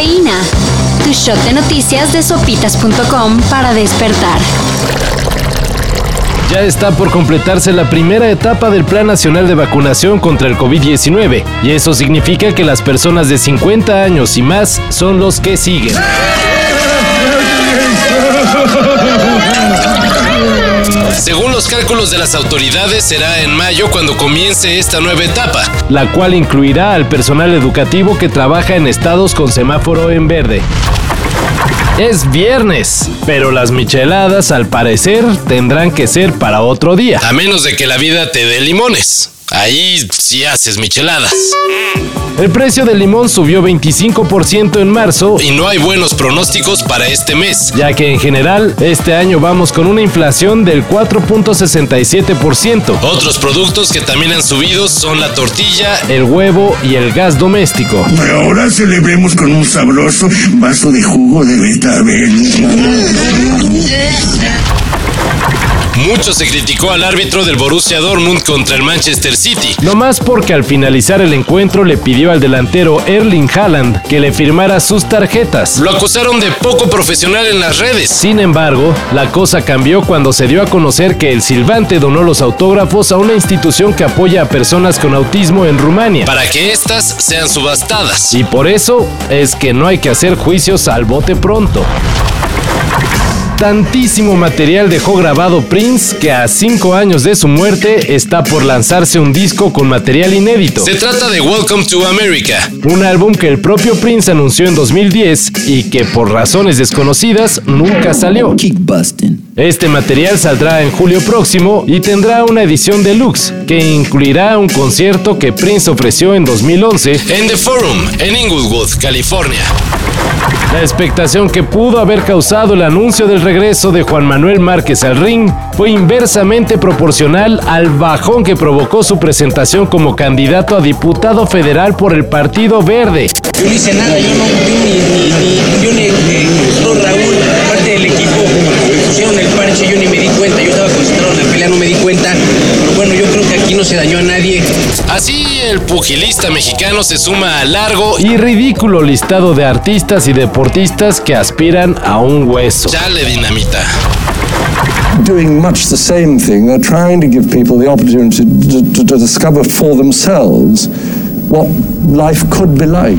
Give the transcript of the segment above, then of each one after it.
Cafeína. Tu shot de noticias de sopitas.com para despertar. Ya está por completarse la primera etapa del Plan Nacional de Vacunación contra el COVID-19 y eso significa que las personas de 50 años y más son los que siguen. Según los cálculos de las autoridades, será en mayo cuando comience esta nueva etapa, la cual incluirá al personal educativo que trabaja en estados con semáforo en verde. Es viernes, pero las micheladas al parecer tendrán que ser para otro día. A menos de que la vida te dé limones. Ahí sí haces micheladas. El precio del limón subió 25% en marzo y no hay buenos pronósticos para este mes, ya que en general este año vamos con una inflación del 4.67%. Otros productos que también han subido son la tortilla, el huevo y el gas doméstico. Ahora celebremos con un sabroso vaso de jugo de betabel. Mucho se criticó al árbitro del Borussia Dortmund contra el Manchester City, no más porque al finalizar el encuentro le pidió al delantero Erling Haaland que le firmara sus tarjetas. Lo acusaron de poco profesional en las redes. Sin embargo, la cosa cambió cuando se dio a conocer que el silbante donó los autógrafos a una institución que apoya a personas con autismo en Rumania, para que éstas sean subastadas. Y por eso es que no hay que hacer juicios al bote pronto tantísimo material dejó grabado Prince que a cinco años de su muerte está por lanzarse un disco con material inédito. Se trata de Welcome to America, un álbum que el propio Prince anunció en 2010 y que por razones desconocidas nunca salió. Este material saldrá en julio próximo y tendrá una edición deluxe que incluirá un concierto que Prince ofreció en 2011 en The Forum en Inglewood, California. La expectación que pudo haber causado el anuncio del regreso de Juan Manuel Márquez al ring fue inversamente proporcional al bajón que provocó su presentación como candidato a diputado federal por el Partido Verde. Yo no hice nada, yo no, yo ni, ni, yo ni, ni Raúl, parte del equipo, pusieron el parche, yo ni me di cuenta, yo estaba concentrado en la pelea, no me di cuenta, pero bueno, yo creo que aquí no se dañó a nadie. Así el pugilista mexicano se suma al largo y ridículo listado de artistas y deportistas que aspiran a un hueso. Chale dinamita. doing much the same thing. They're trying to give people the opportunity to, to, to discover for themselves what life could be like.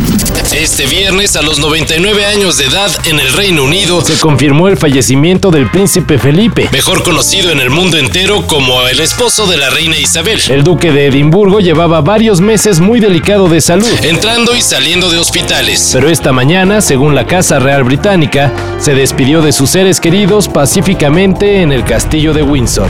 Este viernes, a los 99 años de edad en el Reino Unido, se confirmó el fallecimiento del príncipe Felipe, mejor conocido en el mundo entero como el esposo de la reina Isabel. El duque de Edimburgo llevaba varios meses muy delicado de salud, entrando y saliendo de hospitales. Pero esta mañana, según la Casa Real Británica, se despidió de sus seres queridos pacíficamente en el castillo de Windsor.